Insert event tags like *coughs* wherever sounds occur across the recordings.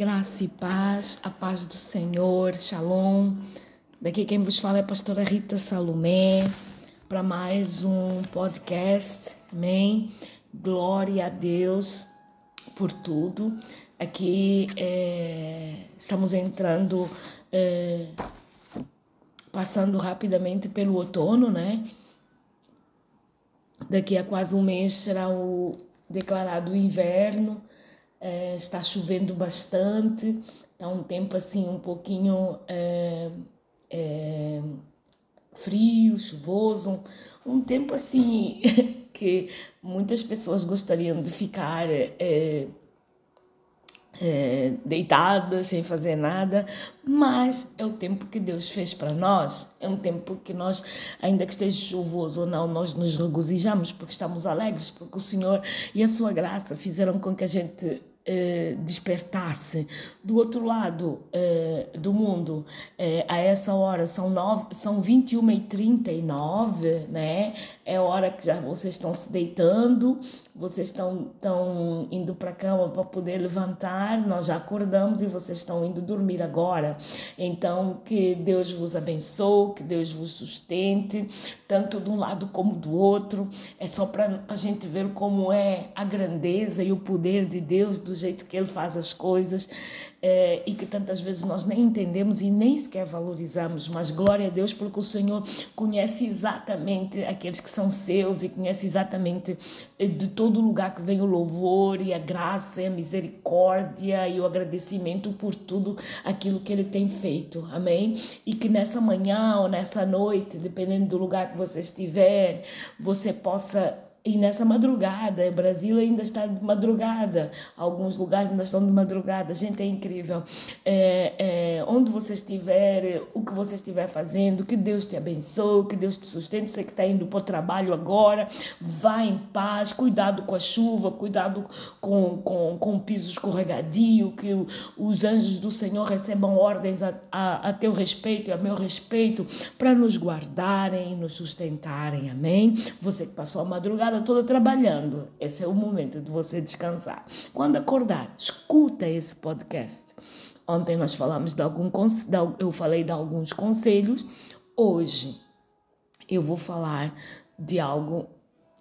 Graça e paz, a paz do Senhor, Shalom. Daqui quem vos fala é a pastora Rita Salomé, para mais um podcast, amém? Glória a Deus por tudo. Aqui é, estamos entrando, é, passando rapidamente pelo outono, né? Daqui a quase um mês será o declarado inverno é, está chovendo bastante, está um tempo assim um pouquinho é, é, frio, chuvoso, um tempo assim *laughs* que muitas pessoas gostariam de ficar deitadas, sem fazer nada, mas é o tempo que Deus fez para nós. É um tempo que nós, ainda que esteja chuvoso ou não, nós nos regozijamos porque estamos alegres, porque o Senhor e a Sua graça fizeram com que a gente eh, despertasse. Do outro lado eh, do mundo, eh, a essa hora são, nove, são 21h39, né? É hora que já vocês estão se deitando, vocês estão, estão indo para a cama para poder levantar, nós já acordamos e vocês estão indo dormir agora. Então, que Deus vos abençoe, que Deus vos sustente, tanto de um lado como do outro. É só para a gente ver como é a grandeza e o poder de Deus, do jeito que Ele faz as coisas é, e que tantas vezes nós nem entendemos e nem sequer valorizamos. Mas glória a Deus, porque o Senhor conhece exatamente aqueles que são seus e conhece exatamente eh, de todo lugar que vem o louvor e a graça e a misericórdia e o agradecimento por tudo aquilo que Ele tem feito. Amém? E que nessa manhã ou nessa noite, dependendo do lugar que você estiver, você possa e nessa madrugada, Brasil ainda está de madrugada, alguns lugares ainda estão de madrugada, gente, é incrível. É, é, onde você estiver, o que você estiver fazendo, que Deus te abençoe, que Deus te sustente. Você que está indo para o trabalho agora, vá em paz, cuidado com a chuva, cuidado com, com, com o piso escorregadio, que os anjos do Senhor recebam ordens a, a, a teu respeito e a meu respeito para nos guardarem e nos sustentarem. Amém? Você que passou a madrugada, madrugada toda trabalhando. Esse é o momento de você descansar. Quando acordar, escuta esse podcast. Ontem nós falamos de algum eu falei de alguns conselhos. Hoje eu vou falar de algo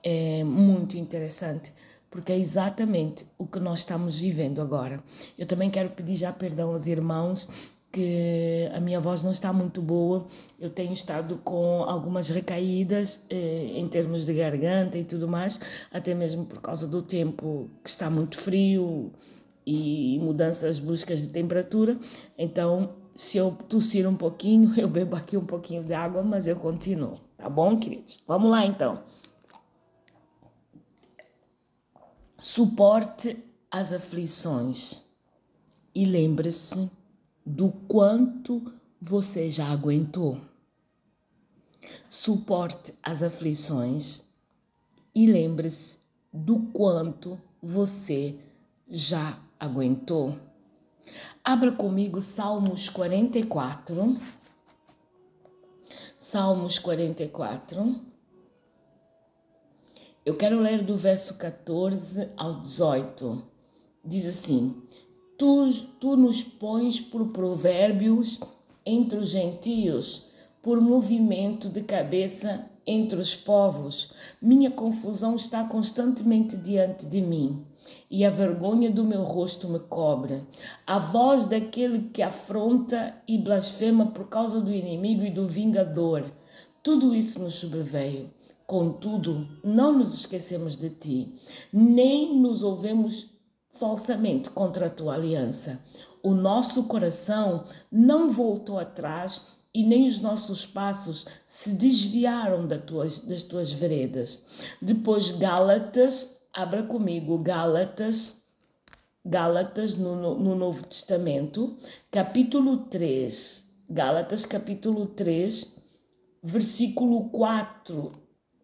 é, muito interessante, porque é exatamente o que nós estamos vivendo agora. Eu também quero pedir já perdão aos irmãos que a minha voz não está muito boa. Eu tenho estado com algumas recaídas eh, em termos de garganta e tudo mais, até mesmo por causa do tempo que está muito frio e mudanças bruscas de temperatura. Então, se eu tossir um pouquinho, *laughs* eu bebo aqui um pouquinho de água, mas eu continuo. Tá bom, queridos? Vamos lá então. Suporte as aflições e lembre-se do quanto você já aguentou. Suporte as aflições e lembre-se do quanto você já aguentou. Abra comigo Salmos 44. Salmos 44. Eu quero ler do verso 14 ao 18. Diz assim: Tu, tu nos pões por provérbios entre os gentios, por movimento de cabeça entre os povos. Minha confusão está constantemente diante de mim, e a vergonha do meu rosto me cobre. A voz daquele que afronta e blasfema por causa do inimigo e do vingador. Tudo isso nos sobreveio. Contudo, não nos esquecemos de ti, nem nos ouvemos falsamente contra a tua aliança. O nosso coração não voltou atrás e nem os nossos passos se desviaram das tuas, das tuas veredas. Depois, Gálatas, abra comigo, Gálatas, Gálatas no, no, no Novo Testamento, capítulo 3. Gálatas, capítulo 3, versículo 4.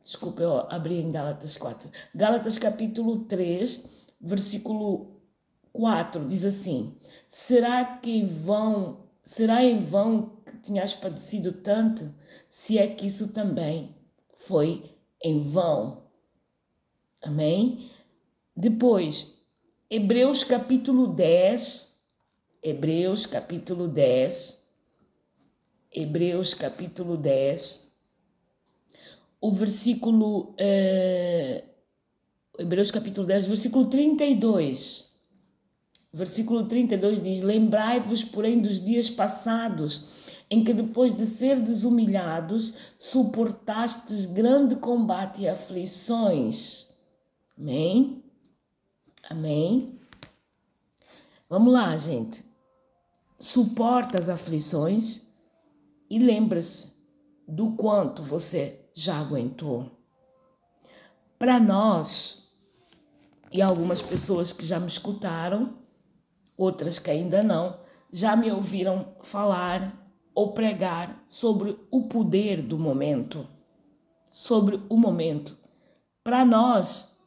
Desculpa, eu abri em Gálatas 4. Gálatas, capítulo 3, versículo 4 diz assim: Será que em vão, será em vão que tinhas padecido tanto, se é que isso também foi em vão? Amém? Depois, Hebreus capítulo 10, Hebreus capítulo 10. Hebreus capítulo 10. O versículo. Uh, Hebreus capítulo 10, versículo 32. Versículo 32 diz: Lembrai-vos, porém, dos dias passados, em que depois de serdes humilhados, suportastes grande combate e aflições. Amém? Amém? Vamos lá, gente. Suporta as aflições e lembra-se do quanto você já aguentou. Para nós, e algumas pessoas que já me escutaram, outras que ainda não, já me ouviram falar ou pregar sobre o poder do momento, sobre o momento. Para nós,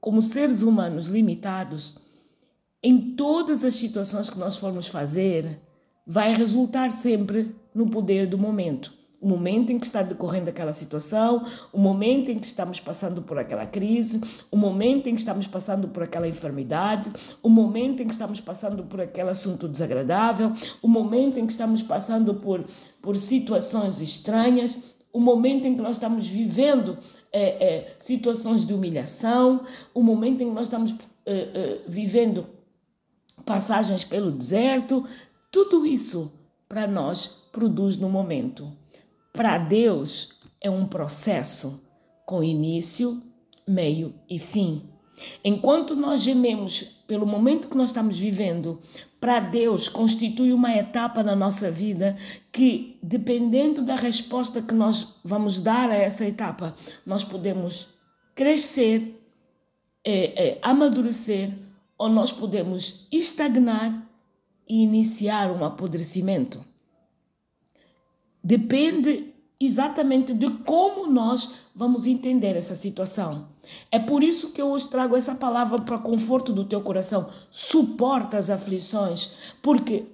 como seres humanos limitados, em todas as situações que nós formos fazer, vai resultar sempre no poder do momento o momento em que está decorrendo aquela situação, o momento em que estamos passando por aquela crise, o momento em que estamos passando por aquela enfermidade, o momento em que estamos passando por aquele assunto desagradável, o momento em que estamos passando por, por situações estranhas, o momento em que nós estamos vivendo é, é, situações de humilhação, o momento em que nós estamos é, vivendo passagens pelo deserto, tudo isso para nós produz no momento para Deus é um processo com início, meio e fim. Enquanto nós gememos pelo momento que nós estamos vivendo, para Deus constitui uma etapa na nossa vida que, dependendo da resposta que nós vamos dar a essa etapa, nós podemos crescer, é, é, amadurecer ou nós podemos estagnar e iniciar um apodrecimento depende exatamente de como nós vamos entender essa situação. É por isso que eu hoje trago essa palavra para conforto do teu coração. Suporta as aflições, porque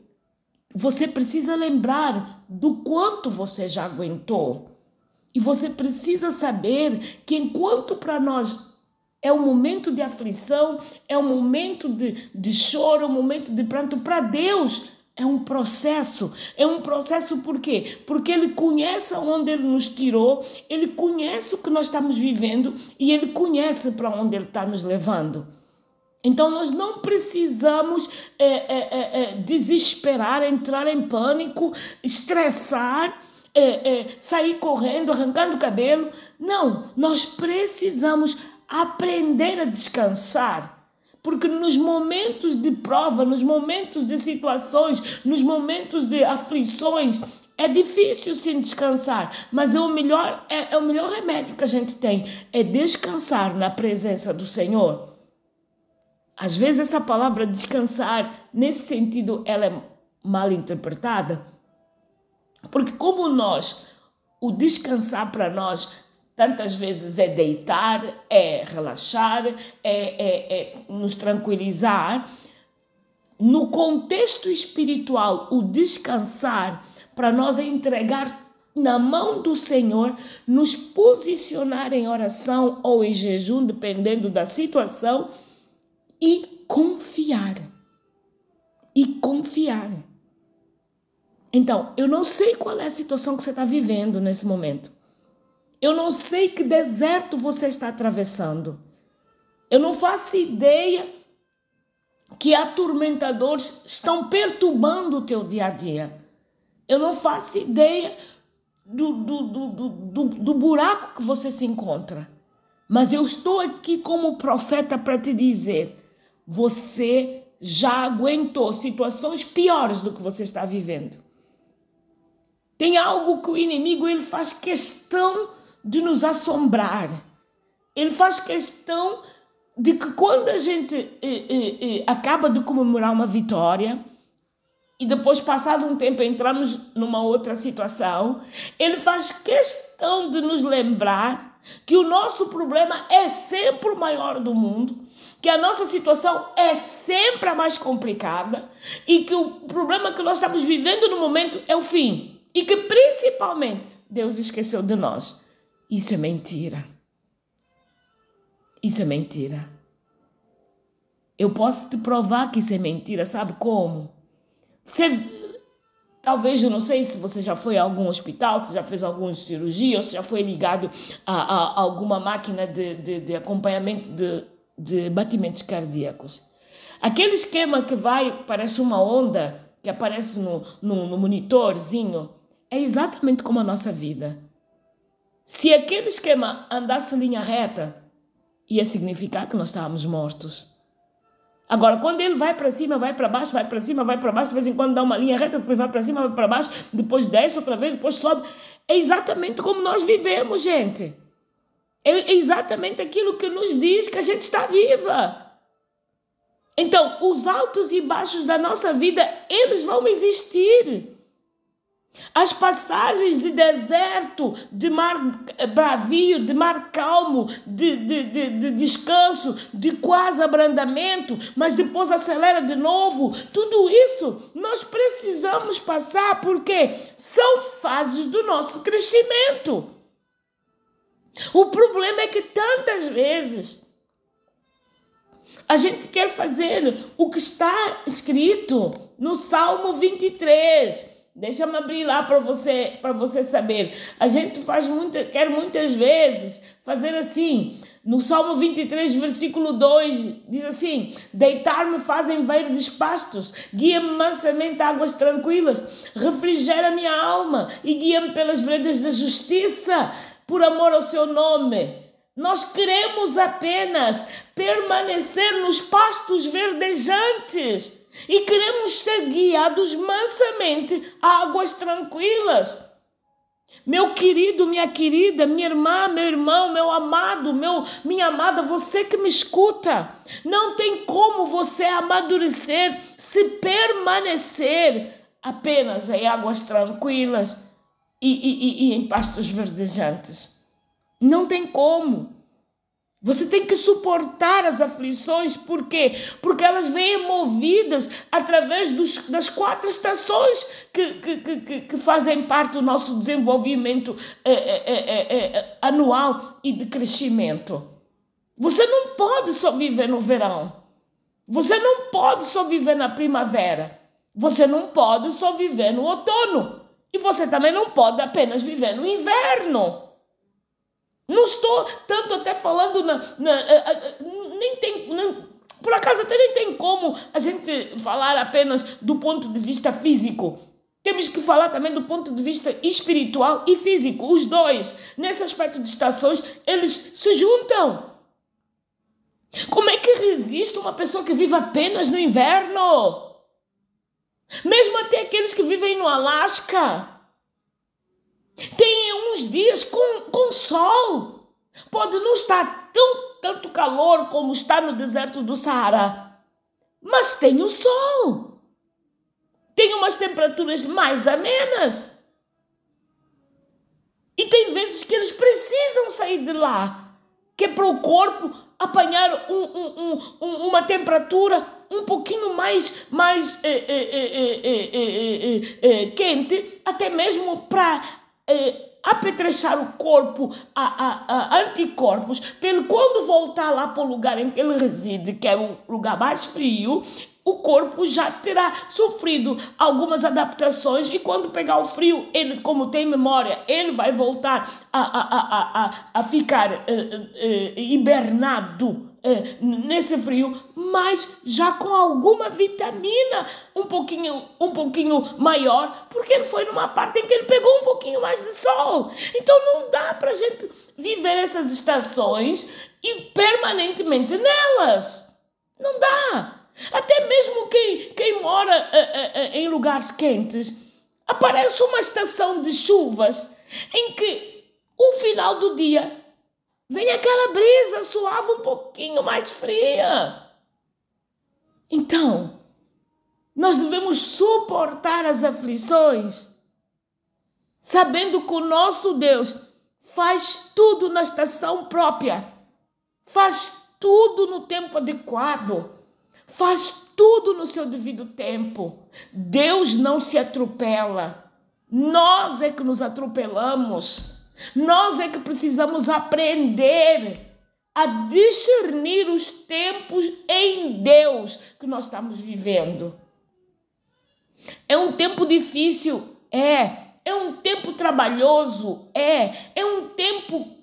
você precisa lembrar do quanto você já aguentou. E você precisa saber que enquanto para nós é um momento de aflição, é um momento de, de choro, é um momento de pranto, para Deus é um processo. É um processo por quê? Porque ele conhece onde ele nos tirou, ele conhece o que nós estamos vivendo e ele conhece para onde ele está nos levando. Então nós não precisamos é, é, é, é desesperar, entrar em pânico, estressar, é, é, sair correndo, arrancando o cabelo. Não, nós precisamos aprender a descansar porque nos momentos de prova, nos momentos de situações, nos momentos de aflições, é difícil sim descansar, mas é o melhor é, é, o melhor remédio que a gente tem é descansar na presença do Senhor. Às vezes essa palavra descansar nesse sentido ela é mal interpretada, porque como nós o descansar para nós Tantas vezes é deitar, é relaxar, é, é, é nos tranquilizar. No contexto espiritual, o descansar para nós é entregar na mão do Senhor, nos posicionar em oração ou em jejum, dependendo da situação, e confiar. E confiar. Então, eu não sei qual é a situação que você está vivendo nesse momento. Eu não sei que deserto você está atravessando. Eu não faço ideia que atormentadores estão perturbando o teu dia a dia. Eu não faço ideia do, do, do, do, do buraco que você se encontra. Mas eu estou aqui como profeta para te dizer: você já aguentou situações piores do que você está vivendo. Tem algo que o inimigo ele faz questão de nos assombrar. Ele faz questão de que quando a gente eh, eh, eh, acaba de comemorar uma vitória e depois, passado um tempo, entramos numa outra situação, ele faz questão de nos lembrar que o nosso problema é sempre o maior do mundo, que a nossa situação é sempre a mais complicada e que o problema que nós estamos vivendo no momento é o fim e que principalmente Deus esqueceu de nós. Isso é mentira. Isso é mentira. Eu posso te provar que isso é mentira, sabe como? Você, talvez, eu não sei se você já foi a algum hospital, se já fez alguma cirurgia, ou se já foi ligado a, a, a alguma máquina de, de, de acompanhamento de, de batimentos cardíacos. Aquele esquema que vai, parece uma onda, que aparece no, no, no monitorzinho, é exatamente como a nossa vida. Se aquele esquema andasse linha reta, ia significar que nós estávamos mortos. Agora, quando ele vai para cima, vai para baixo, vai para cima, vai para baixo, de vez em quando dá uma linha reta, depois vai para cima, vai para baixo, depois desce outra vez, depois sobe. É exatamente como nós vivemos, gente. É exatamente aquilo que nos diz que a gente está viva. Então, os altos e baixos da nossa vida, eles vão existir. As passagens de deserto, de mar bravio, de mar calmo, de, de, de, de, descanso, de quase abrandamento, mas depois acelera de novo. Tudo isso nós precisamos passar porque são fases do nosso crescimento. O problema é que tantas vezes a gente quer fazer o que está escrito no Salmo 23 Deixa-me abrir lá para você, para você saber. A gente faz muita, quer muitas vezes fazer assim. No Salmo 23, versículo 2, diz assim: Deitar-me fazem verdes pastos, guia-me mansamente a águas tranquilas, refrigera minha alma e guia-me pelas veredas da justiça, por amor ao seu nome. Nós queremos apenas permanecer nos pastos verdejantes e queremos ser guiados mansamente a águas tranquilas. Meu querido, minha querida, minha irmã, meu irmão, meu amado, meu, minha amada, você que me escuta, não tem como você amadurecer se permanecer apenas em águas tranquilas e, e, e, e em pastos verdejantes. Não tem como. Você tem que suportar as aflições, por quê? Porque elas vêm movidas através dos, das quatro estações que, que, que, que fazem parte do nosso desenvolvimento é, é, é, anual e de crescimento. Você não pode só viver no verão. Você não pode só viver na primavera. Você não pode só viver no outono. E você também não pode apenas viver no inverno. Não estou tanto até falando na. na eh, eh, nem tem. Por acaso até nem tem como a gente falar apenas do ponto de vista físico. Temos que falar também do ponto de vista espiritual e físico. Os dois, nesse aspecto de estações, eles se juntam. Como é que resiste uma pessoa que vive apenas no inverno? Mesmo até aqueles que vivem no Alasca. Tem uns dias com, com sol. Pode não estar tão tanto calor como está no deserto do Saara, mas tem o sol. Tem umas temperaturas mais amenas. E tem vezes que eles precisam sair de lá, que é para o corpo apanhar um, um, um, uma temperatura um pouquinho mais, mais é, é, é, quente, até mesmo para eh, apetrechar o corpo a, a, a, anticorpos, para quando voltar lá para o lugar em que ele reside, que é o lugar mais frio, o corpo já terá sofrido algumas adaptações e quando pegar o frio, ele, como tem memória, ele vai voltar a, a, a, a, a ficar eh, eh, hibernado é, nesse frio, mas já com alguma vitamina um pouquinho, um pouquinho maior, porque ele foi numa parte em que ele pegou um pouquinho mais de sol. Então não dá para a gente viver essas estações e permanentemente nelas. Não dá. Até mesmo quem, quem mora uh, uh, uh, em lugares quentes, aparece uma estação de chuvas em que o final do dia Vem aquela brisa suave um pouquinho mais fria. Então, nós devemos suportar as aflições, sabendo que o nosso Deus faz tudo na estação própria, faz tudo no tempo adequado, faz tudo no seu devido tempo. Deus não se atropela, nós é que nos atropelamos. Nós é que precisamos aprender a discernir os tempos em Deus que nós estamos vivendo. É um tempo difícil? É. É um tempo trabalhoso? É. É um tempo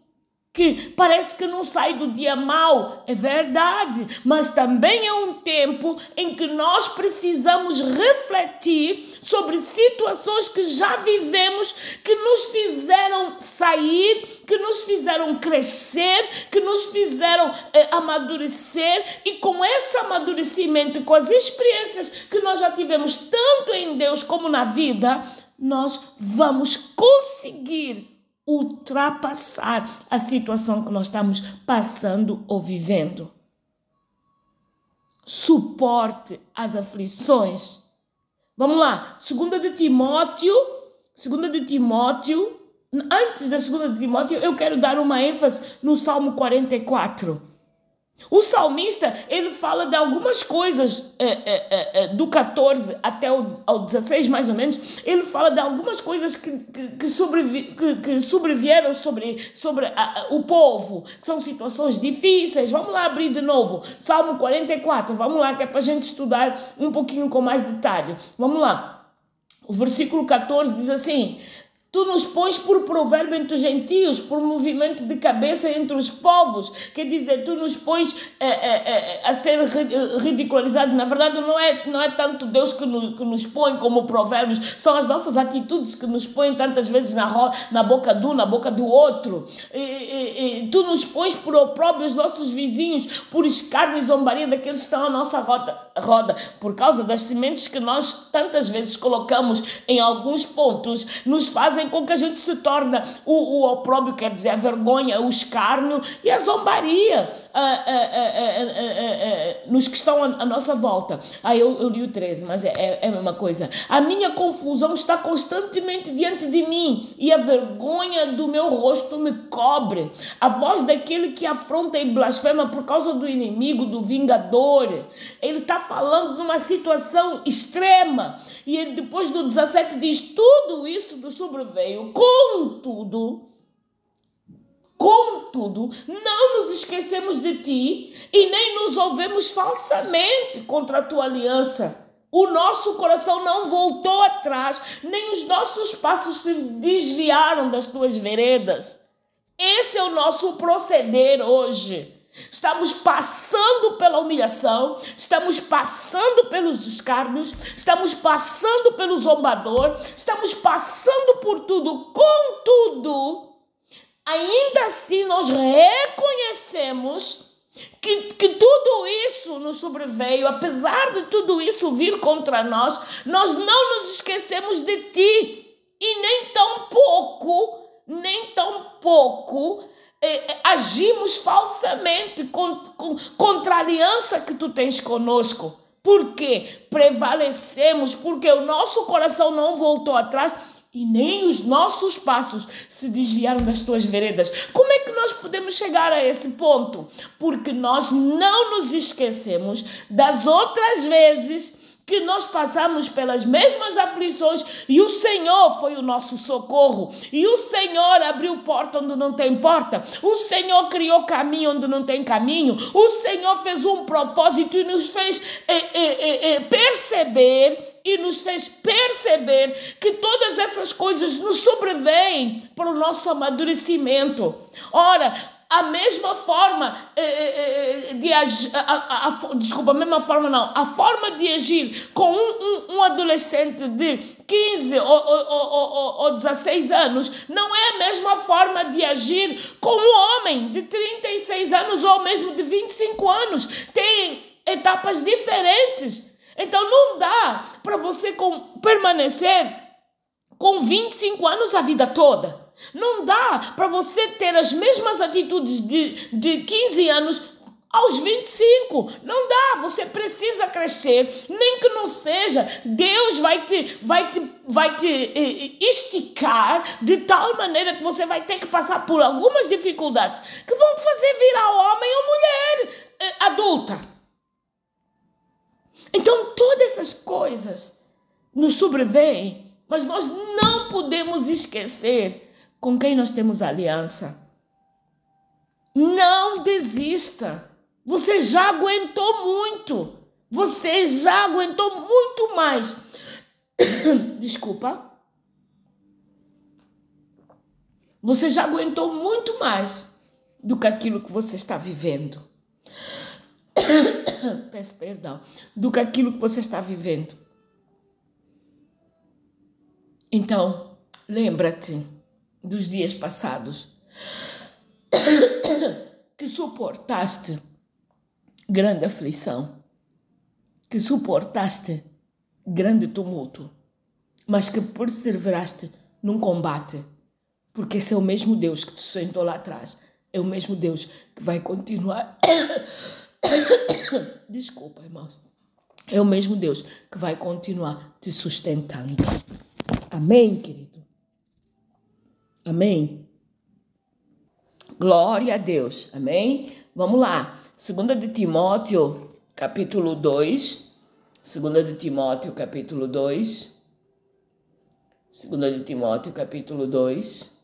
que parece que não sai do dia mal, é verdade, mas também é um tempo em que nós precisamos refletir sobre situações que já vivemos, que nos fizeram sair, que nos fizeram crescer, que nos fizeram eh, amadurecer, e com esse amadurecimento, com as experiências que nós já tivemos tanto em Deus como na vida, nós vamos conseguir ultrapassar a situação que nós estamos passando ou vivendo. Suporte às aflições. Vamos lá, segunda de Timóteo, segunda de Timóteo, antes da segunda de Timóteo, eu quero dar uma ênfase no Salmo 44. O salmista, ele fala de algumas coisas, é, é, é, do 14 até o ao 16, mais ou menos, ele fala de algumas coisas que, que, que, sobrevi, que, que sobrevieram sobre, sobre a, o povo, que são situações difíceis. Vamos lá abrir de novo, Salmo 44, vamos lá, que é para a gente estudar um pouquinho com mais detalhe. Vamos lá. O versículo 14 diz assim: Tu nos pões por provérbio entre os gentios, por movimento de cabeça entre os povos. Quer dizer, tu nos pões é, é, é, a ser ridicularizado. Na verdade, não é, não é tanto Deus que nos, que nos põe como provérbios, são as nossas atitudes que nos põem tantas vezes na, na boca um, na boca do outro. E, e, e, tu nos pões por opróbrio os nossos vizinhos, por escárnio e zombaria daqueles que estão à nossa roda, roda, por causa das sementes que nós tantas vezes colocamos em alguns pontos, nos fazem fazem com que a gente se torne o, o opróbrio, quer dizer, a vergonha, o escárnio e a zombaria a, a, a, nos que estão à nossa volta. Ah, eu, eu li o 13, mas é, é, é a mesma coisa. A minha confusão está constantemente diante de mim e a vergonha do meu rosto me cobre. A voz daquele que afronta e blasfema por causa do inimigo, do vingador. Ele está falando de uma situação extrema. E depois do 17 diz: tudo isso do sobre veio. Contudo, contudo, não nos esquecemos de ti e nem nos ouvemos falsamente contra a tua aliança. O nosso coração não voltou atrás, nem os nossos passos se desviaram das tuas veredas. Esse é o nosso proceder hoje. Estamos passando pela humilhação, estamos passando pelos escárnios, estamos passando pelo zombador, estamos passando por tudo. Contudo, ainda assim nós reconhecemos que, que tudo isso nos sobreveio, apesar de tudo isso vir contra nós, nós não nos esquecemos de ti. E nem tão pouco, nem tão pouco agimos falsamente contra a aliança que tu tens conosco. Porque prevalecemos, porque o nosso coração não voltou atrás e nem os nossos passos se desviaram das tuas veredas. Como é que nós podemos chegar a esse ponto? Porque nós não nos esquecemos das outras vezes que nós passamos pelas mesmas aflições e o Senhor foi o nosso socorro. E o Senhor abriu porta onde não tem porta. O Senhor criou caminho onde não tem caminho. O Senhor fez um propósito e nos fez é, é, é, perceber e nos fez perceber que todas essas coisas nos sobrevêm para o nosso amadurecimento. Ora, a mesma forma eh, eh, eh, de agir, a, a, a, desculpa, a mesma forma não, a forma de agir com um, um, um adolescente de 15 ou, ou, ou, ou 16 anos não é a mesma forma de agir com um homem de 36 anos ou mesmo de 25 anos. Tem etapas diferentes. Então não dá para você com, permanecer com 25 anos a vida toda. Não dá para você ter as mesmas atitudes de, de 15 anos aos 25. Não dá, você precisa crescer, nem que não seja. Deus vai te vai te vai te eh, esticar de tal maneira que você vai ter que passar por algumas dificuldades que vão te fazer virar homem ou mulher eh, adulta. Então todas essas coisas nos sobrevêm, mas nós não podemos esquecer com quem nós temos aliança. Não desista. Você já aguentou muito. Você já aguentou muito mais. *coughs* Desculpa. Você já aguentou muito mais do que aquilo que você está vivendo. *coughs* Peço perdão. Do que aquilo que você está vivendo. Então, lembra-te dos dias passados *coughs* que suportaste grande aflição, que suportaste grande tumulto, mas que perseveraste num combate, porque esse é o mesmo Deus que te sentou lá atrás, é o mesmo Deus que vai continuar. *coughs* Desculpa, irmãos. É o mesmo Deus que vai continuar te sustentando. Amém, querido? Amém? Glória a Deus. Amém? Vamos lá. Segunda de Timóteo, capítulo 2. Segunda de Timóteo, capítulo 2. Segunda de Timóteo, capítulo 2.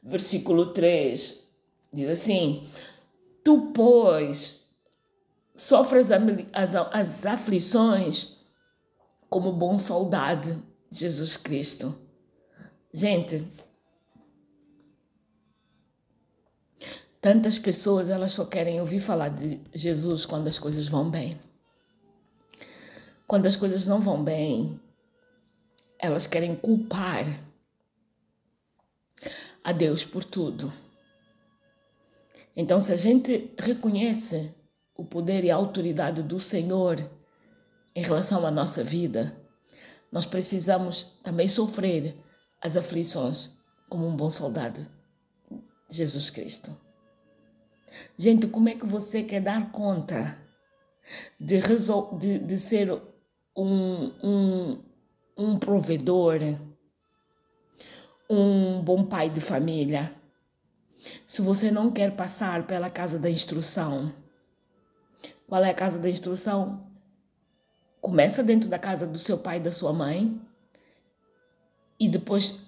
Versículo 3 diz assim: Tu, pois, sofres as, as aflições como bom soldado de Jesus Cristo. Gente, tantas pessoas elas só querem ouvir falar de Jesus quando as coisas vão bem. Quando as coisas não vão bem, elas querem culpar a Deus por tudo. Então, se a gente reconhece o poder e a autoridade do Senhor em relação à nossa vida, nós precisamos também sofrer as aflições como um bom soldado Jesus Cristo. Gente, como é que você quer dar conta de, resol de, de ser um, um, um provedor, um bom pai de família, se você não quer passar pela casa da instrução? Qual é a casa da instrução? começa dentro da casa do seu pai e da sua mãe e depois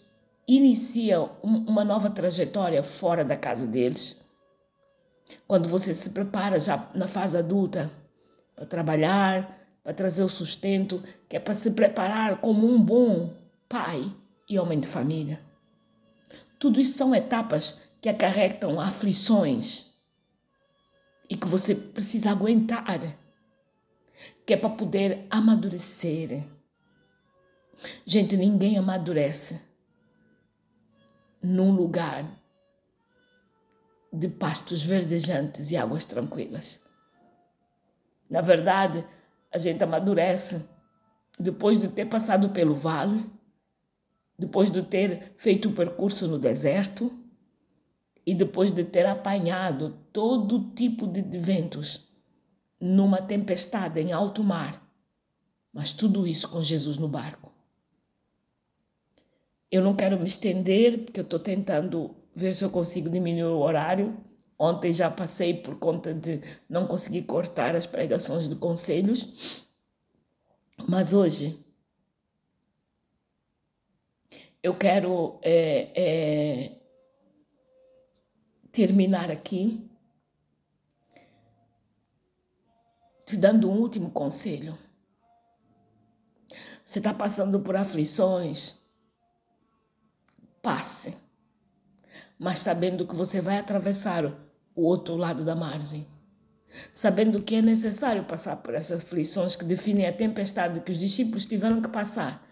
inicia uma nova trajetória fora da casa deles. Quando você se prepara já na fase adulta para trabalhar, para trazer o sustento, que é para se preparar como um bom pai e homem de família. Tudo isso são etapas que acarretam aflições e que você precisa aguentar que é para poder amadurecer. Gente, ninguém amadurece num lugar de pastos verdejantes e águas tranquilas. Na verdade, a gente amadurece depois de ter passado pelo vale, depois de ter feito o percurso no deserto e depois de ter apanhado todo tipo de ventos numa tempestade em alto mar, mas tudo isso com Jesus no barco. Eu não quero me estender, porque eu estou tentando ver se eu consigo diminuir o horário. Ontem já passei por conta de não conseguir cortar as pregações de conselhos, mas hoje eu quero é, é, terminar aqui te dando um último conselho. Você está passando por aflições? Passe, mas sabendo que você vai atravessar o outro lado da margem. Sabendo que é necessário passar por essas aflições que definem a tempestade que os discípulos tiveram que passar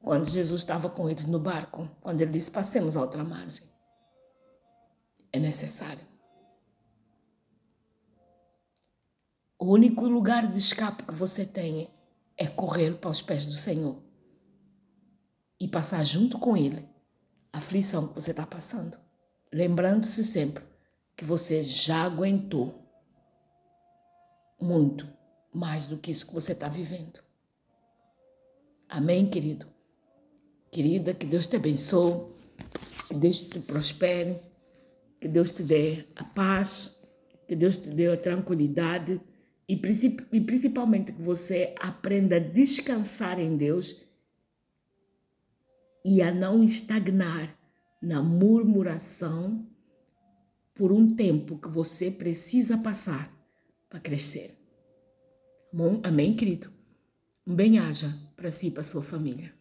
quando Jesus estava com eles no barco, quando ele disse: Passemos a outra margem. É necessário. O único lugar de escape que você tem é correr para os pés do Senhor e passar junto com Ele aflição que você está passando. Lembrando-se sempre que você já aguentou muito mais do que isso que você está vivendo. Amém, querido? Querida, que Deus te abençoe, que Deus te prospere, que Deus te dê a paz, que Deus te dê a tranquilidade e, principalmente que você aprenda a descansar em Deus e a não estagnar na murmuração por um tempo que você precisa passar para crescer. Bom, amém, querido? bem-aja para si e para sua família.